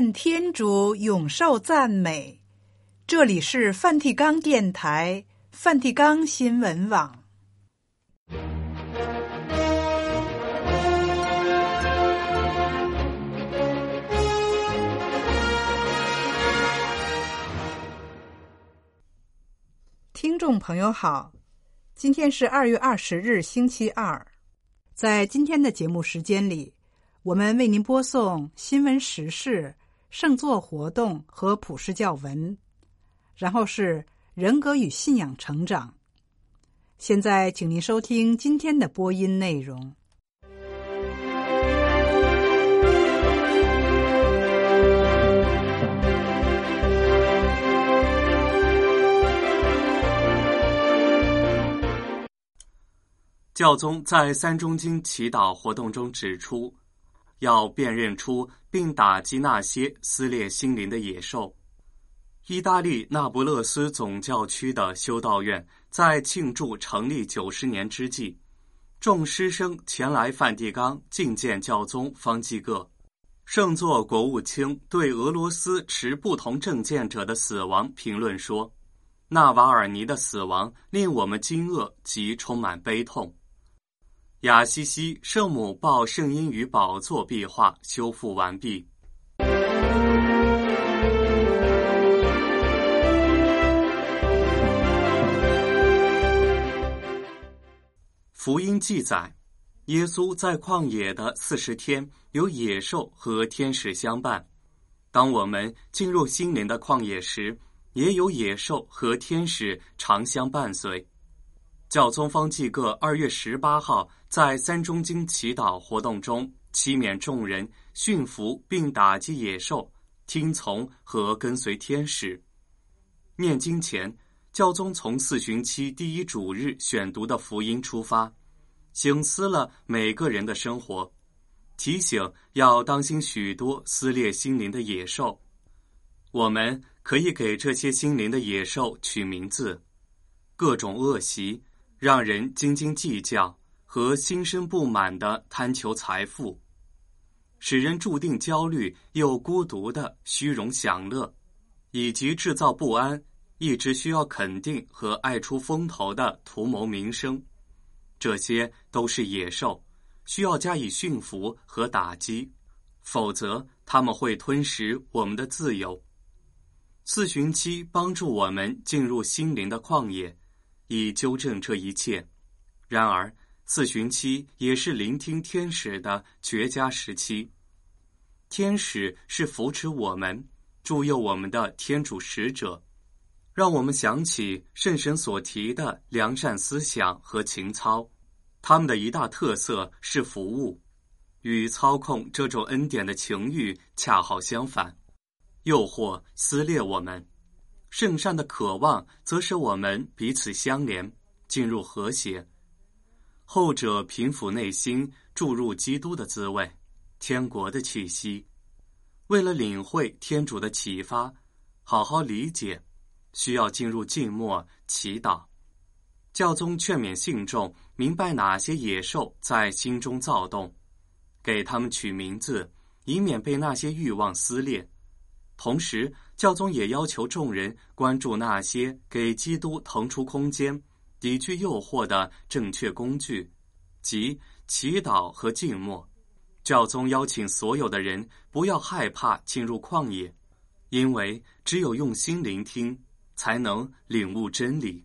愿天主永受赞美。这里是梵蒂冈电台、梵蒂冈新闻网。听众朋友好，今天是二月二十日，星期二。在今天的节目时间里，我们为您播送新闻时事、圣座活动和普世教文，然后是人格与信仰成长。现在，请您收听今天的播音内容。教宗在三中经祈祷活动中指出，要辨认出并打击那些撕裂心灵的野兽。意大利那不勒斯总教区的修道院在庆祝成立九十年之际，众师生前来梵蒂冈觐见教宗方济各。圣座国务卿对俄罗斯持不同政见者的死亡评论说：“纳瓦尔尼的死亡令我们惊愕及充满悲痛。”雅西西圣母抱圣婴与宝座壁画修复完毕。福音记载，耶稣在旷野的四十天，有野兽和天使相伴。当我们进入心灵的旷野时，也有野兽和天使常相伴随。教宗方济各二月十八号在三中经祈祷活动中，祈勉众人驯服并打击野兽，听从和跟随天使。念经前，教宗从四旬期第一主日选读的福音出发，醒思了每个人的生活，提醒要当心许多撕裂心灵的野兽。我们可以给这些心灵的野兽取名字，各种恶习。让人斤斤计较和心生不满的贪求财富，使人注定焦虑又孤独的虚荣享乐，以及制造不安、一直需要肯定和爱出风头的图谋名声，这些都是野兽，需要加以驯服和打击，否则他们会吞噬我们的自由。四旬期帮助我们进入心灵的旷野。以纠正这一切。然而，四旬期也是聆听天使的绝佳时期。天使是扶持我们、助佑我们的天主使者，让我们想起圣神所提的良善思想和情操。他们的一大特色是服务，与操控这种恩典的情欲恰好相反，诱惑撕裂我们。圣善的渴望，则使我们彼此相连，进入和谐。后者平抚内心，注入基督的滋味，天国的气息。为了领会天主的启发，好好理解，需要进入静默祈祷。教宗劝勉信众明白哪些野兽在心中躁动，给他们取名字，以免被那些欲望撕裂。同时，教宗也要求众人关注那些给基督腾出空间、抵御诱惑的正确工具，即祈祷和静默。教宗邀请所有的人不要害怕进入旷野，因为只有用心聆听，才能领悟真理。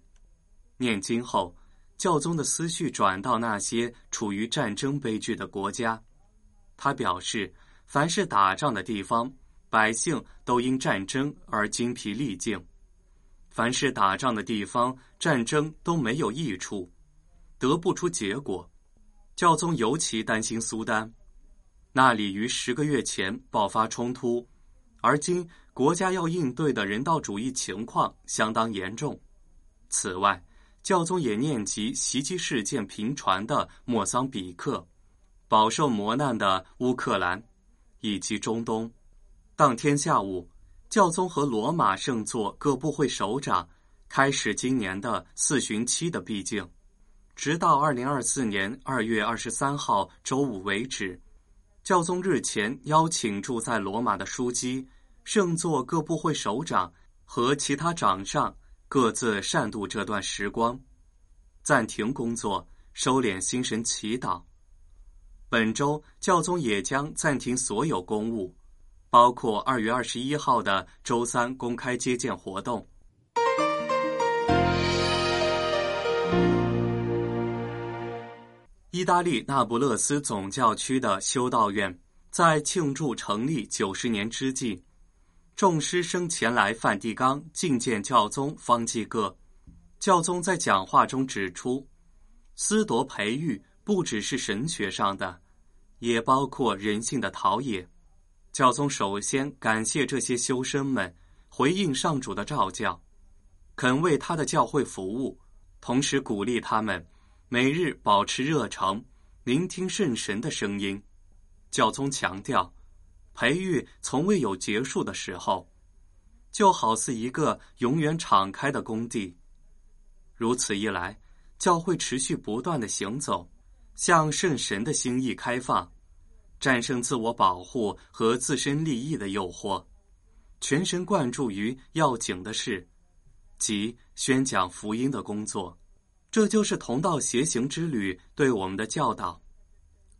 念经后，教宗的思绪转到那些处于战争悲剧的国家，他表示，凡是打仗的地方。百姓都因战争而精疲力尽，凡是打仗的地方，战争都没有益处，得不出结果。教宗尤其担心苏丹，那里于十个月前爆发冲突，而今国家要应对的人道主义情况相当严重。此外，教宗也念及袭击事件频传的莫桑比克，饱受磨难的乌克兰，以及中东。当天下午，教宗和罗马圣座各部会首长开始今年的四旬期的闭境，直到二零二四年二月二十三号周五为止。教宗日前邀请住在罗马的枢机、圣座各部会首长和其他长上各自善度这段时光，暂停工作，收敛心神，祈祷。本周教宗也将暂停所有公务，包括二月二十一号的周三公开接见活动。意大利那不勒斯总教区的修道院在庆祝成立九十年之际，众师生前来梵蒂冈觐见教宗方济各。教宗在讲话中指出，思铎培育不只是神学上的，也包括人性的陶冶。教宗首先感谢这些修生们回应上主的召教，肯为他的教会服务，同时鼓励他们。每日保持热诚，聆听圣神的声音。教宗强调，培育从未有结束的时候，就好似一个永远敞开的工地。如此一来，教会持续不断的行走，向圣神的心意开放，战胜自我保护和自身利益的诱惑，全神贯注于要紧的事，即宣讲福音的工作。这就是同道协行之旅对我们的教导，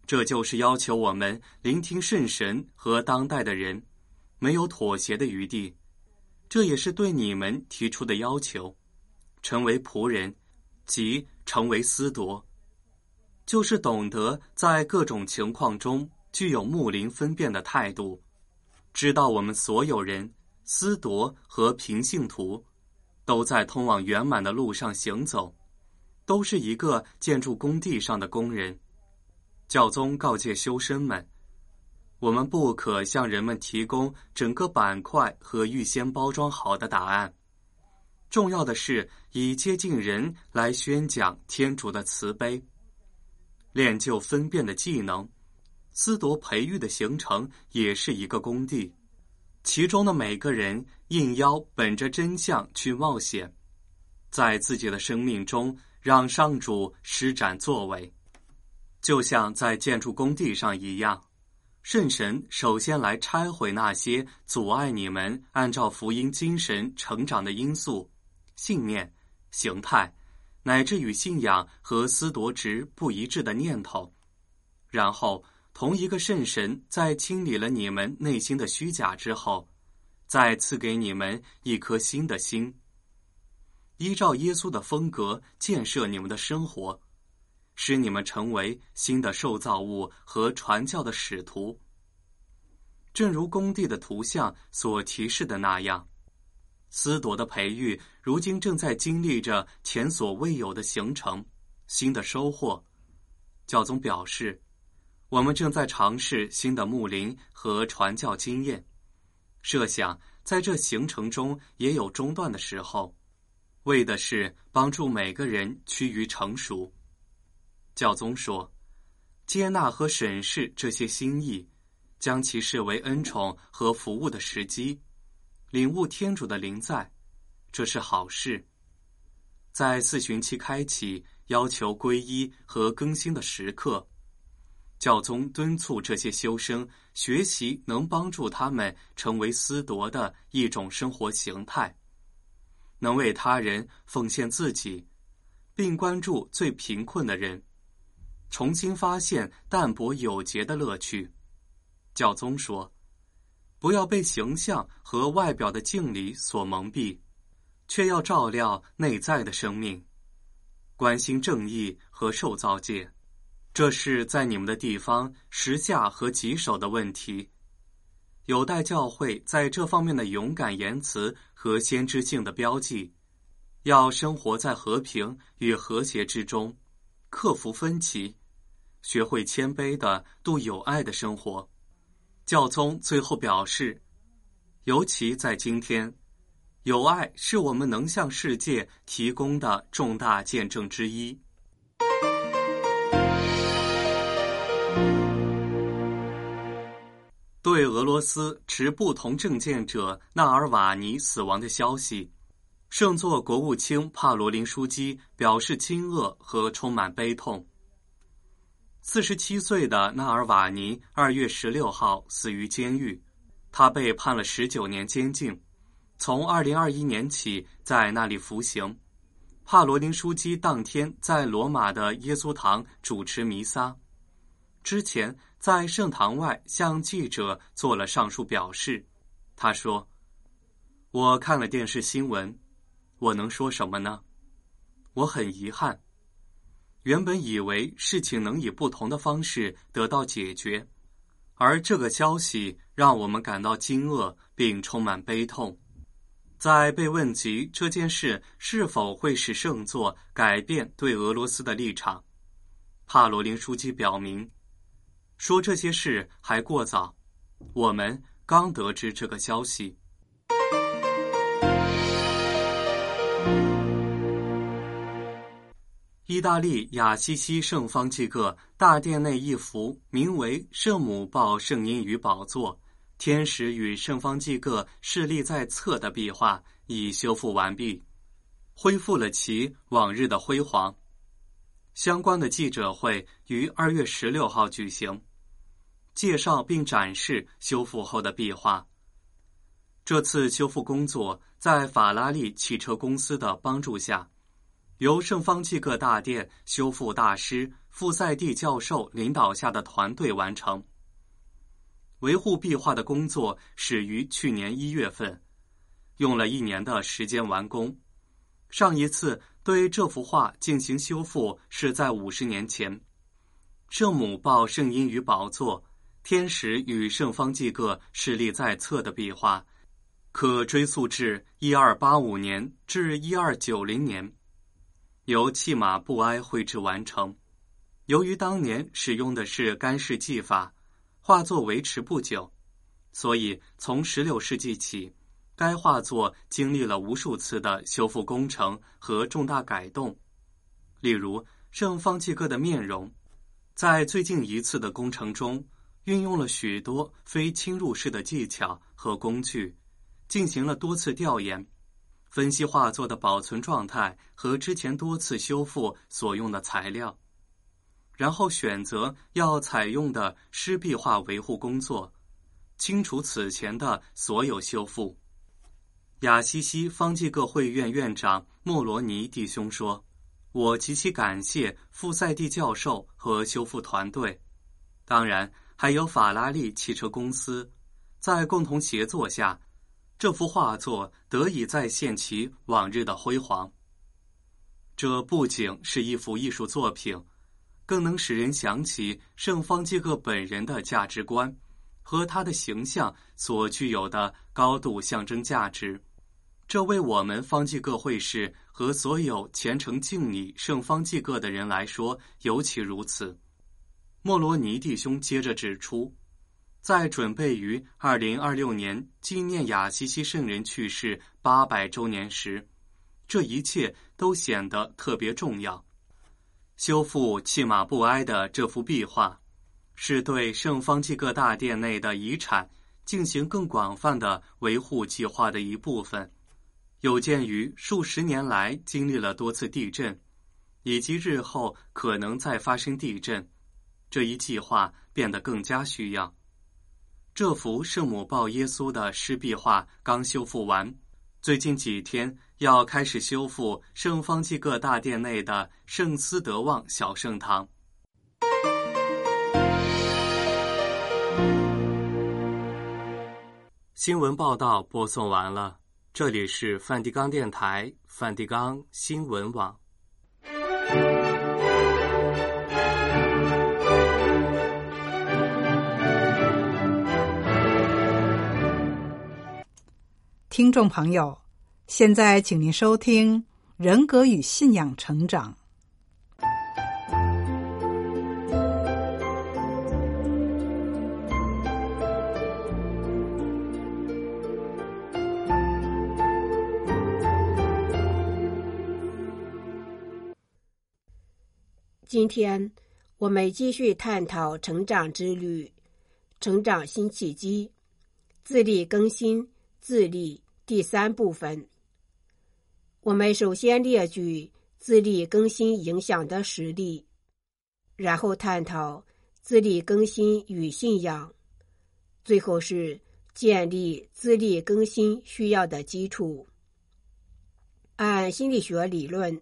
这就是要求我们聆听圣神和当代的人，没有妥协的余地。这也是对你们提出的要求，成为仆人，即成为司铎，就是懂得在各种情况中具有睦邻分辨的态度，知道我们所有人，司铎和平信徒，都在通往圆满的路上行走。都是一个建筑工地上的工人。教宗告诫修生们：我们不可向人们提供整个板块和预先包装好的答案。重要的是以接近人来宣讲天主的慈悲，练就分辨的技能。思铎培育的形成也是一个工地，其中的每个人应邀本着真相去冒险，在自己的生命中。让上主施展作为，就像在建筑工地上一样，圣神首先来拆毁那些阻碍你们按照福音精神成长的因素、信念、形态，乃至与信仰和思夺值不一致的念头。然后，同一个圣神在清理了你们内心的虚假之后，再赐给你们一颗新的心。依照耶稣的风格建设你们的生活，使你们成为新的受造物和传教的使徒。正如工地的图像所提示的那样，思铎的培育如今正在经历着前所未有的形成、新的收获。教宗表示，我们正在尝试新的牧灵和传教经验，设想在这行程中也有中断的时候。为的是帮助每个人趋于成熟。教宗说：“接纳和审视这些心意，将其视为恩宠和服务的时机，领悟天主的灵在，这是好事。在四旬期开启要求皈依和更新的时刻，教宗敦促这些修生学习能帮助他们成为思铎的一种生活形态。”能为他人奉献自己，并关注最贫困的人，重新发现淡泊有节的乐趣。教宗说：“不要被形象和外表的敬礼所蒙蔽，却要照料内在的生命，关心正义和受造界。这是在你们的地方时下和棘手的问题。”有待教会在这方面的勇敢言辞和先知性的标记，要生活在和平与和谐之中，克服分歧，学会谦卑的度有爱的生活。教宗最后表示，尤其在今天，有爱是我们能向世界提供的重大见证之一。对俄罗斯持不同政见者纳尔瓦尼死亡的消息，圣座国务卿帕罗林书记表示惊愕和充满悲痛。四十七岁的纳尔瓦尼二月十六号死于监狱，他被判了十九年监禁，从二零二一年起在那里服刑。帕罗林枢机当天在罗马的耶稣堂主持弥撒，之前在圣堂外向记者做了上述表示。他说：“我看了电视新闻，我能说什么呢？我很遗憾。”原本以为事情能以不同的方式得到解决，而这个消息让我们感到惊愕并充满悲痛。在被问及这件事是否会使圣座改变对俄罗斯的立场，帕罗林书记表明说：“这些事还过早，我们刚得知这个消息。”意大利雅西西圣方济各大殿内一幅名为《圣母抱圣婴与宝座，天使与圣方济各侍立在侧》的壁画已修复完毕，恢复了其往日的辉煌。相关的记者会于二月十六号举行，介绍并展示修复后的壁画。这次修复工作在法拉利汽车公司的帮助下。由圣方济各大殿修复大师傅塞蒂教授领导下的团队完成。维护壁画的工作始于去年一月份，用了一年的时间完工。上一次对这幅画进行修复是在五十年前。圣母抱圣婴与宝座，天使与圣方济各侍立在侧的壁画，可追溯至一二八五年至一二九零年。由契马布埃绘制完成。由于当年使用的是干式技法，画作维持不久，所以从16世纪起，该画作经历了无数次的修复工程和重大改动。例如，圣方济各的面容，在最近一次的工程中，运用了许多非侵入式的技巧和工具，进行了多次调研。分析画作的保存状态和之前多次修复所用的材料，然后选择要采用的湿壁画维护工作，清除此前的所有修复。雅西西方济各会院院长莫罗尼弟兄说：“我极其感谢富塞蒂教授和修复团队，当然还有法拉利汽车公司，在共同协作下。”这幅画作得以再现其往日的辉煌。这不仅是一幅艺术作品，更能使人想起圣方济各本人的价值观和他的形象所具有的高度象征价值。这为我们方济各会士和所有虔诚敬礼圣方济各的人来说尤其如此。莫罗尼弟兄接着指出。在准备于二零二六年纪念雅西西圣人去世八百周年时，这一切都显得特别重要。修复契马布埃的这幅壁画，是对圣方济各大殿内的遗产进行更广泛的维护计划的一部分。有鉴于数十年来经历了多次地震，以及日后可能再发生地震，这一计划变得更加需要。这幅圣母抱耶稣的湿壁画刚修复完，最近几天要开始修复圣方济各大殿内的圣斯德旺小圣堂。新闻报道播送完了，这里是梵蒂冈电台梵蒂冈新闻网。听众朋友，现在请您收听《人格与信仰成长》。今天我们继续探讨成长之旅，成长新契机，自力更新，自立。第三部分，我们首先列举自力更新影响的实例。然后探讨自力更新与信仰，最后是建立自力更新需要的基础。按心理学理论，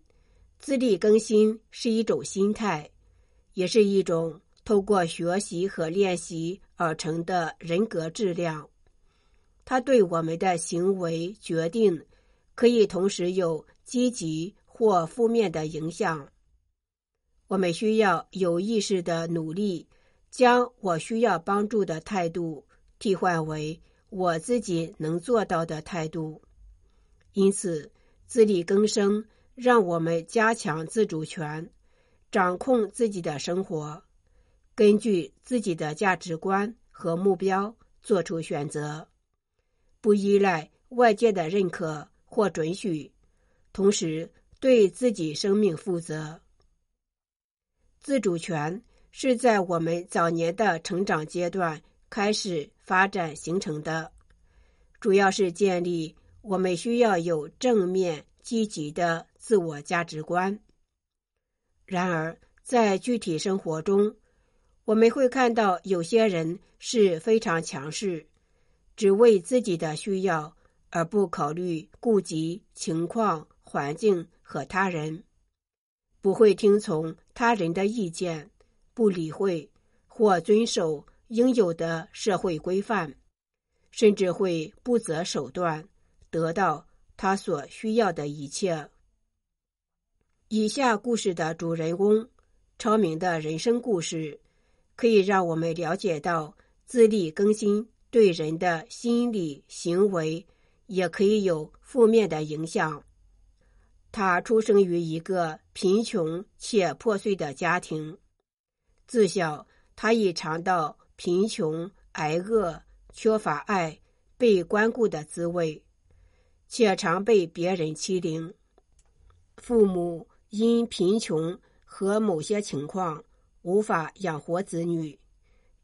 自力更新是一种心态，也是一种透过学习和练习而成的人格质量。它对我们的行为决定可以同时有积极或负面的影响。我们需要有意识的努力，将我需要帮助的态度替换为我自己能做到的态度。因此。自力更生，让我们加强自主权，掌控自己的生活，根据自己的价值观和目标做出选择，不依赖外界的认可或准许，同时对自己生命负责。自主权是在我们早年的成长阶段开始发展形成的，主要是建立。我们需要有正面、积极的自我价值观。然而，在具体生活中，我们会看到有些人是非常强势，只为自己的需要而不考虑顾及情况、环境和他人，不会听从他人的意见，不理会或遵守应有的社会规范，甚至会不择手段。得到他所需要的一切。以下故事的主人公超明的人生故事，可以让我们了解到自力更新对人的心理行为也可以有负面的影响。他出生于一个贫穷且破碎的家庭，自小他已尝到贫穷、挨饿、缺乏爱、被关顾的滋味。且常被别人欺凌，父母因贫穷和某些情况无法养活子女，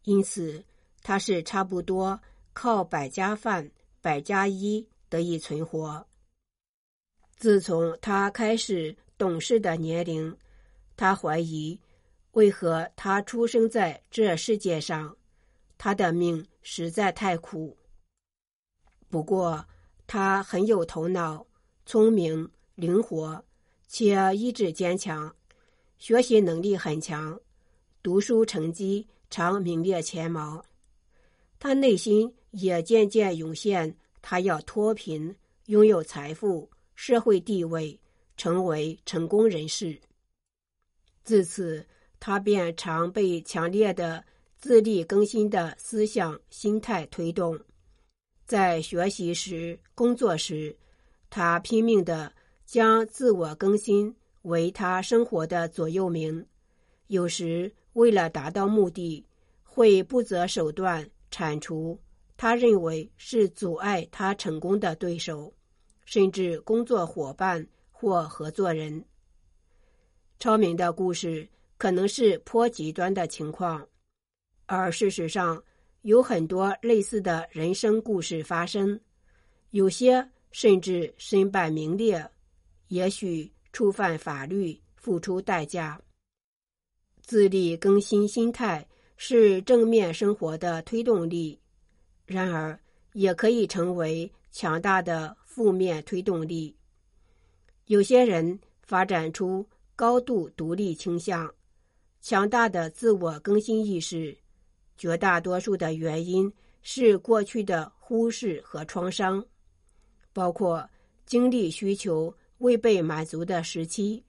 因此他是差不多靠百家饭、百家衣得以存活。自从他开始懂事的年龄，他怀疑为何他出生在这世界上，他的命实在太苦。不过。他很有头脑，聪明、灵活，且意志坚强，学习能力很强，读书成绩常名列前茅。他内心也渐渐涌现，他要脱贫，拥有财富、社会地位，成为成功人士。自此，他便常被强烈的自力更新的思想心态推动。在学习时、工作时，他拼命的将自我更新为他生活的左右铭。有时，为了达到目的，会不择手段铲除他认为是阻碍他成功的对手，甚至工作伙伴或合作人。超明的故事可能是颇极端的情况，而事实上。有很多类似的人生故事发生，有些甚至身败名裂，也许触犯法律，付出代价。自力更新心态是正面生活的推动力，然而也可以成为强大的负面推动力。有些人发展出高度独立倾向，强大的自我更新意识。绝大多数的原因是过去的忽视和创伤，包括精力需求未被满足的时期，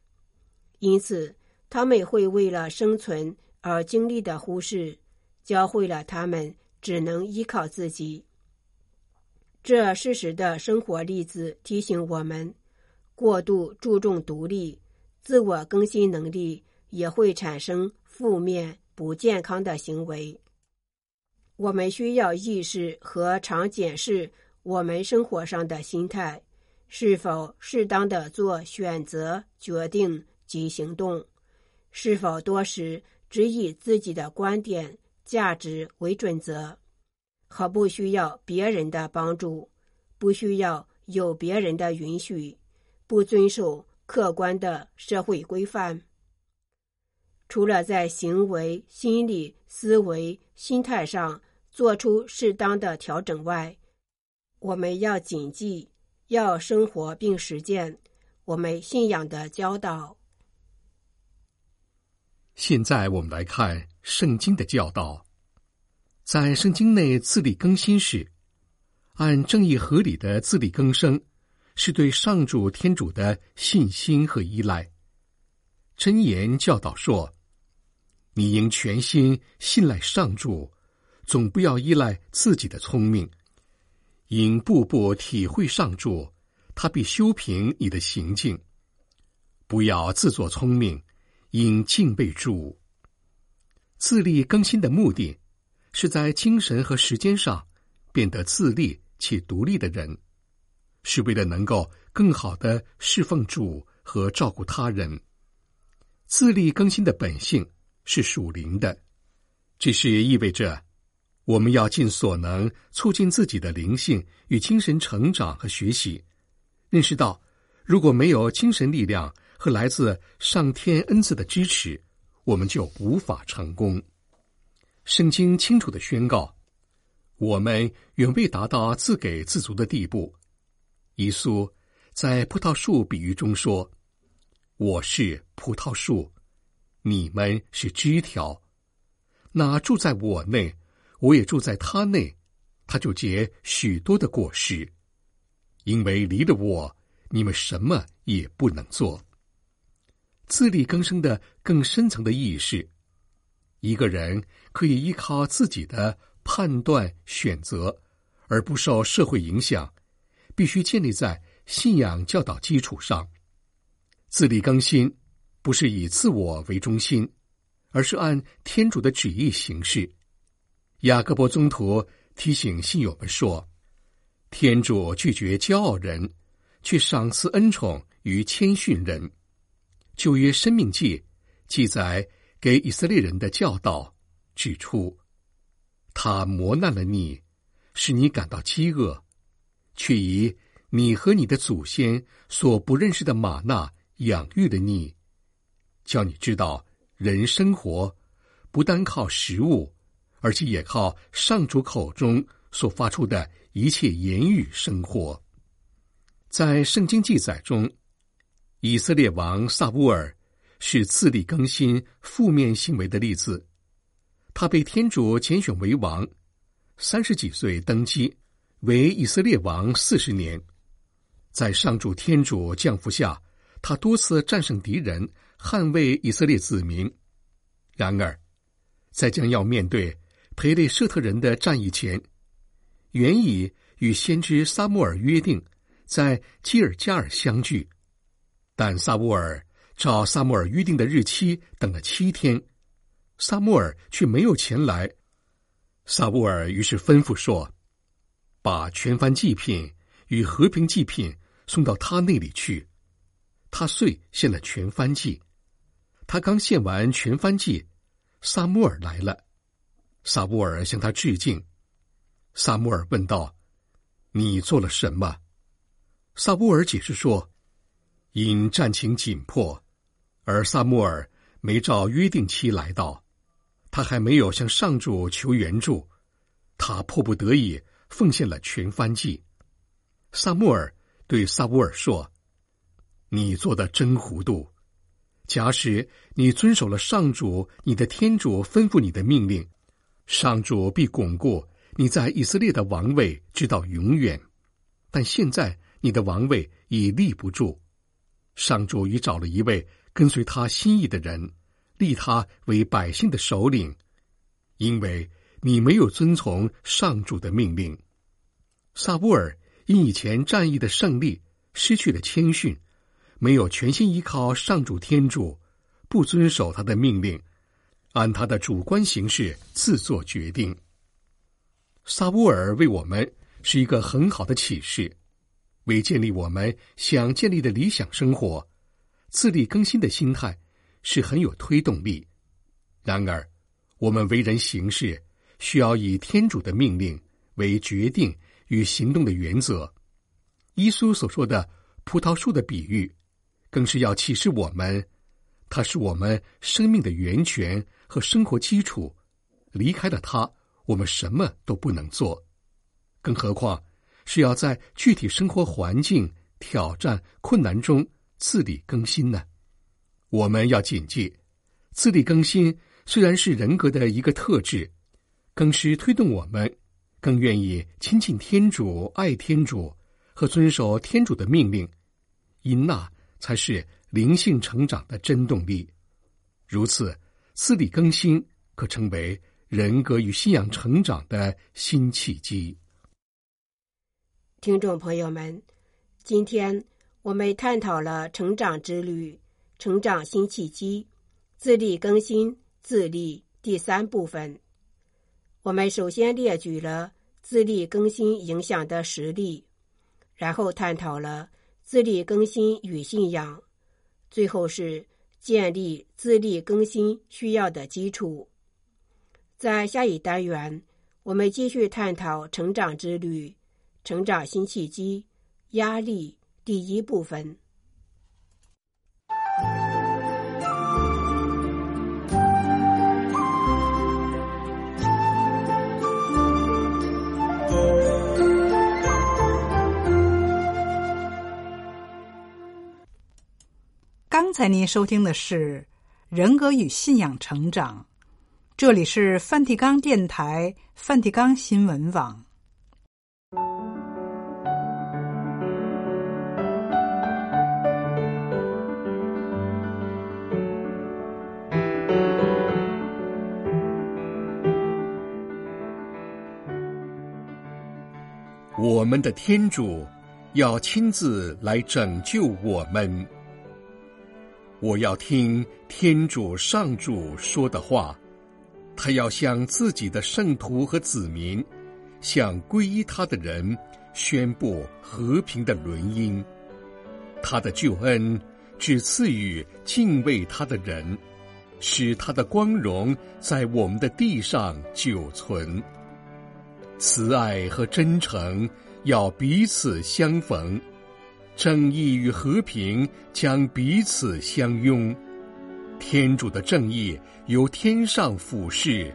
因此他们会为了生存而经历的忽视，教会了他们只能依靠自己。这事实的生活例子提醒我们，过度注重独立、自我更新能力也会产生负面不健康的行为。我们需要意识和常检视我们生活上的心态，是否适当的做选择、决定及行动，是否多时只以自己的观点、价值为准则，和不需要别人的帮助，不需要有别人的允许，不遵守客观的社会规范。除了在行为、心理、思维、心态上做出适当的调整外，我们要谨记，要生活并实践我们信仰的教导。现在我们来看圣经的教导，在圣经内自力更新时，按正义合理的自力更生，是对上主天主的信心和依赖。真言教导说：“你应全心信赖上主，总不要依赖自己的聪明。”应步步体会上主，他必修平你的行径。不要自作聪明，应敬备主。自力更新的目的，是在精神和时间上变得自立且独立的人，是为了能够更好的侍奉主和照顾他人。自力更新的本性是属灵的，这是意味着。我们要尽所能促进自己的灵性与精神成长和学习，认识到，如果没有精神力量和来自上天恩赐的支持，我们就无法成功。圣经清楚的宣告，我们远未达到自给自足的地步。耶稣在葡萄树比喻中说：“我是葡萄树，你们是枝条，那住在我内。”我也住在他内，他就结许多的果实，因为离了我，你们什么也不能做。自力更生的更深层的意义是，一个人可以依靠自己的判断选择，而不受社会影响，必须建立在信仰教导基础上。自力更新不是以自我为中心，而是按天主的旨意行事。雅各伯宗徒提醒信友们说：“天主拒绝骄傲人，却赏赐恩宠于谦逊人。”旧约生命记记载给以色列人的教导指出：“他磨难了你，使你感到饥饿，却以你和你的祖先所不认识的玛纳养育了你，叫你知道人生活不单靠食物。”而且也靠上主口中所发出的一切言语生活。在圣经记载中，以色列王萨乌尔是自力更新负面行为的例子。他被天主拣选为王，三十几岁登基，为以色列王四十年。在上主天主降福下，他多次战胜敌人，捍卫以色列子民。然而，在将要面对。培列舍特人的战役前，原已与先知萨穆尔约定在基尔加尔相聚，但萨穆尔照萨穆尔约定的日期等了七天，萨穆尔却没有前来。萨穆尔于是吩咐说：“把全番祭品与和平祭品送到他那里去。”他遂献了全番祭。他刚献完全番祭，萨穆尔来了。萨布尔向他致敬。萨穆尔问道：“你做了什么？”萨布尔解释说：“因战情紧迫，而萨穆尔没照约定期来到，他还没有向上主求援助，他迫不得已奉献了全番祭。”萨穆尔对萨乌尔说：“你做的真糊涂！假使你遵守了上主你的天主吩咐你的命令。”上主必巩固你在以色列的王位，直到永远。但现在你的王位已立不住。上主已找了一位跟随他心意的人，立他为百姓的首领，因为你没有遵从上主的命令。萨布尔因以前战役的胜利失去了谦逊，没有全心依靠上主天主，不遵守他的命令。按他的主观形式自作决定。萨乌尔为我们是一个很好的启示，为建立我们想建立的理想生活，自力更新的心态是很有推动力。然而，我们为人行事需要以天主的命令为决定与行动的原则。耶稣所说的葡萄树的比喻，更是要启示我们。它是我们生命的源泉和生活基础。离开了它，我们什么都不能做。更何况是要在具体生活环境、挑战、困难中自力更新呢？我们要谨记，自力更新虽然是人格的一个特质，更是推动我们更愿意亲近天主、爱天主和遵守天主的命令，因那才是。灵性成长的真动力，如此自力更新可成为人格与信仰成长的新契机。听众朋友们，今天我们探讨了成长之旅、成长新契机、自力更新、自立第三部分。我们首先列举了自力更新影响的实例，然后探讨了自力更新与信仰。最后是建立自力更新需要的基础。在下一单元，我们继续探讨成长之旅、成长新契机、压力第一部分。刚才您收听的是《人格与信仰成长》，这里是梵蒂冈电台、梵蒂冈新闻网。我们的天主要亲自来拯救我们。我要听天主上主说的话，他要向自己的圣徒和子民，向皈依他的人宣布和平的轮音。他的救恩只赐予敬畏他的人，使他的光荣在我们的地上久存。慈爱和真诚要彼此相逢。正义与和平将彼此相拥，天主的正义由天上俯视，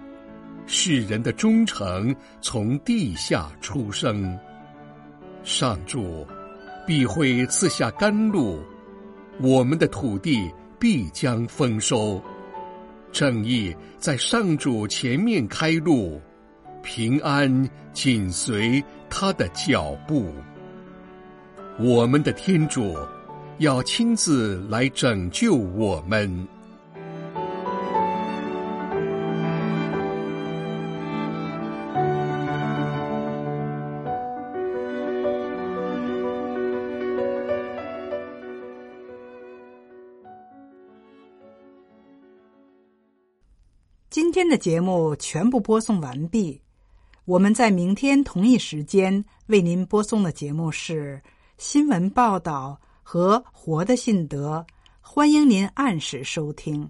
世人的忠诚从地下出生。上主必会赐下甘露，我们的土地必将丰收。正义在上主前面开路，平安紧随他的脚步。我们的天主要亲自来拯救我们。今天的节目全部播送完毕，我们在明天同一时间为您播送的节目是。新闻报道和活的信德，欢迎您按时收听。